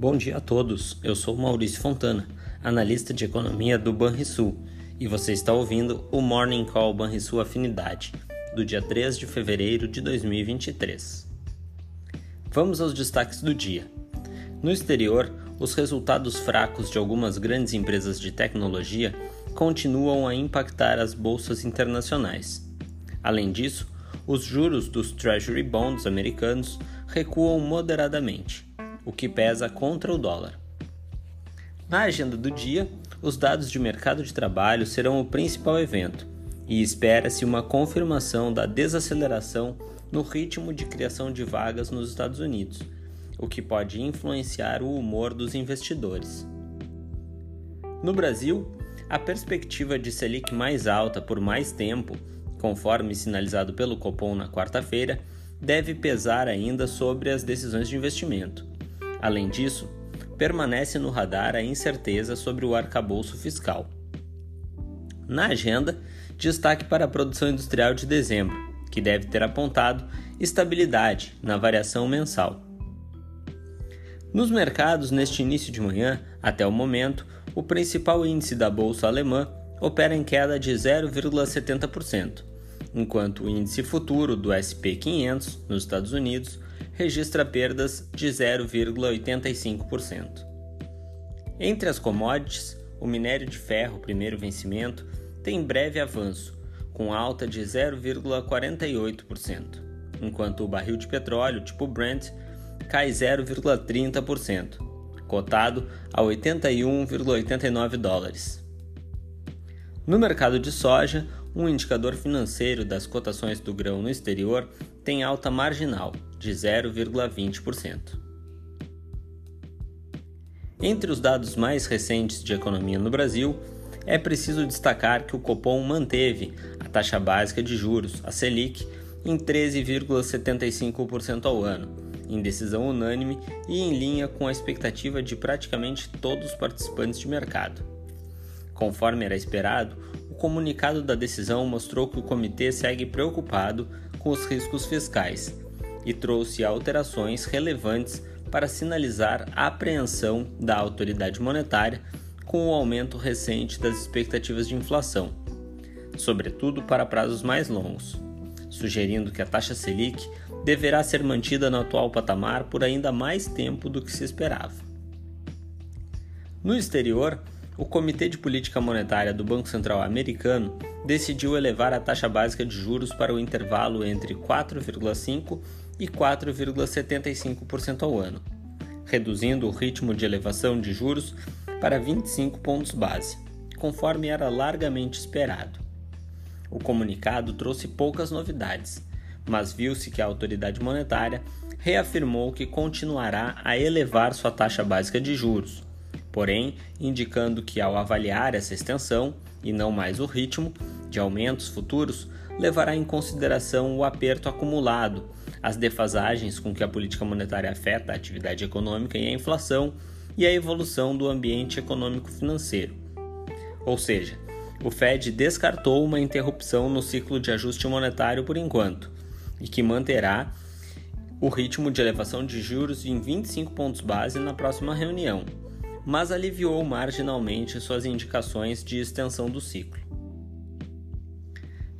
Bom dia a todos. Eu sou Maurício Fontana, analista de economia do Banrisul, e você está ouvindo o Morning Call Banrisul Afinidade, do dia 3 de fevereiro de 2023. Vamos aos destaques do dia. No exterior, os resultados fracos de algumas grandes empresas de tecnologia continuam a impactar as bolsas internacionais. Além disso, os juros dos Treasury Bonds americanos recuam moderadamente, o que pesa contra o dólar. Na agenda do dia, os dados de mercado de trabalho serão o principal evento e espera-se uma confirmação da desaceleração no ritmo de criação de vagas nos Estados Unidos, o que pode influenciar o humor dos investidores. No Brasil, a perspectiva de Selic mais alta por mais tempo, conforme sinalizado pelo Copom na quarta-feira, deve pesar ainda sobre as decisões de investimento. Além disso, permanece no radar a incerteza sobre o arcabouço fiscal. Na agenda, destaque para a produção industrial de dezembro, que deve ter apontado estabilidade na variação mensal. Nos mercados, neste início de manhã, até o momento, o principal índice da bolsa alemã opera em queda de 0,70%, enquanto o índice futuro do SP 500 nos Estados Unidos registra perdas de 0,85%. Entre as commodities, o minério de ferro, primeiro vencimento, tem breve avanço, com alta de 0,48%, enquanto o barril de petróleo tipo Brent cai 0,30%, cotado a 81,89 dólares. No mercado de soja, um indicador financeiro das cotações do grão no exterior tem alta marginal de 0,20%. Entre os dados mais recentes de economia no Brasil, é preciso destacar que o Copom manteve a taxa básica de juros, a Selic, em 13,75% ao ano, em decisão unânime e em linha com a expectativa de praticamente todos os participantes de mercado. Conforme era esperado, comunicado da decisão mostrou que o comitê segue preocupado com os riscos fiscais e trouxe alterações relevantes para sinalizar a apreensão da autoridade monetária com o aumento recente das expectativas de inflação, sobretudo para prazos mais longos, sugerindo que a taxa Selic deverá ser mantida no atual patamar por ainda mais tempo do que se esperava. No exterior, o Comitê de Política Monetária do Banco Central Americano decidiu elevar a taxa básica de juros para o intervalo entre 4,5% e 4,75% ao ano, reduzindo o ritmo de elevação de juros para 25 pontos base, conforme era largamente esperado. O comunicado trouxe poucas novidades, mas viu-se que a autoridade monetária reafirmou que continuará a elevar sua taxa básica de juros porém indicando que, ao avaliar essa extensão, e não mais o ritmo, de aumentos futuros, levará em consideração o aperto acumulado, as defasagens com que a política monetária afeta a atividade econômica e a inflação e a evolução do ambiente econômico-financeiro. Ou seja, o Fed descartou uma interrupção no ciclo de ajuste monetário por enquanto e que manterá o ritmo de elevação de juros em 25 pontos base na próxima reunião, mas aliviou marginalmente suas indicações de extensão do ciclo.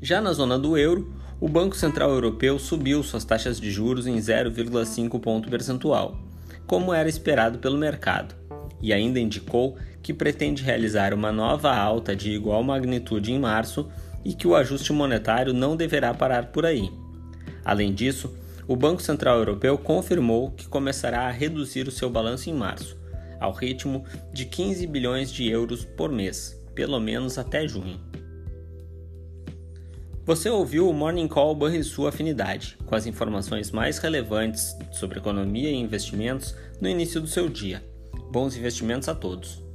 Já na zona do euro, o Banco Central Europeu subiu suas taxas de juros em 0,5 ponto percentual, como era esperado pelo mercado, e ainda indicou que pretende realizar uma nova alta de igual magnitude em março e que o ajuste monetário não deverá parar por aí. Além disso, o Banco Central Europeu confirmou que começará a reduzir o seu balanço em março, ao ritmo de 15 bilhões de euros por mês, pelo menos até junho. Você ouviu o Morning Call Banrisul Afinidade, com as informações mais relevantes sobre economia e investimentos no início do seu dia. Bons investimentos a todos!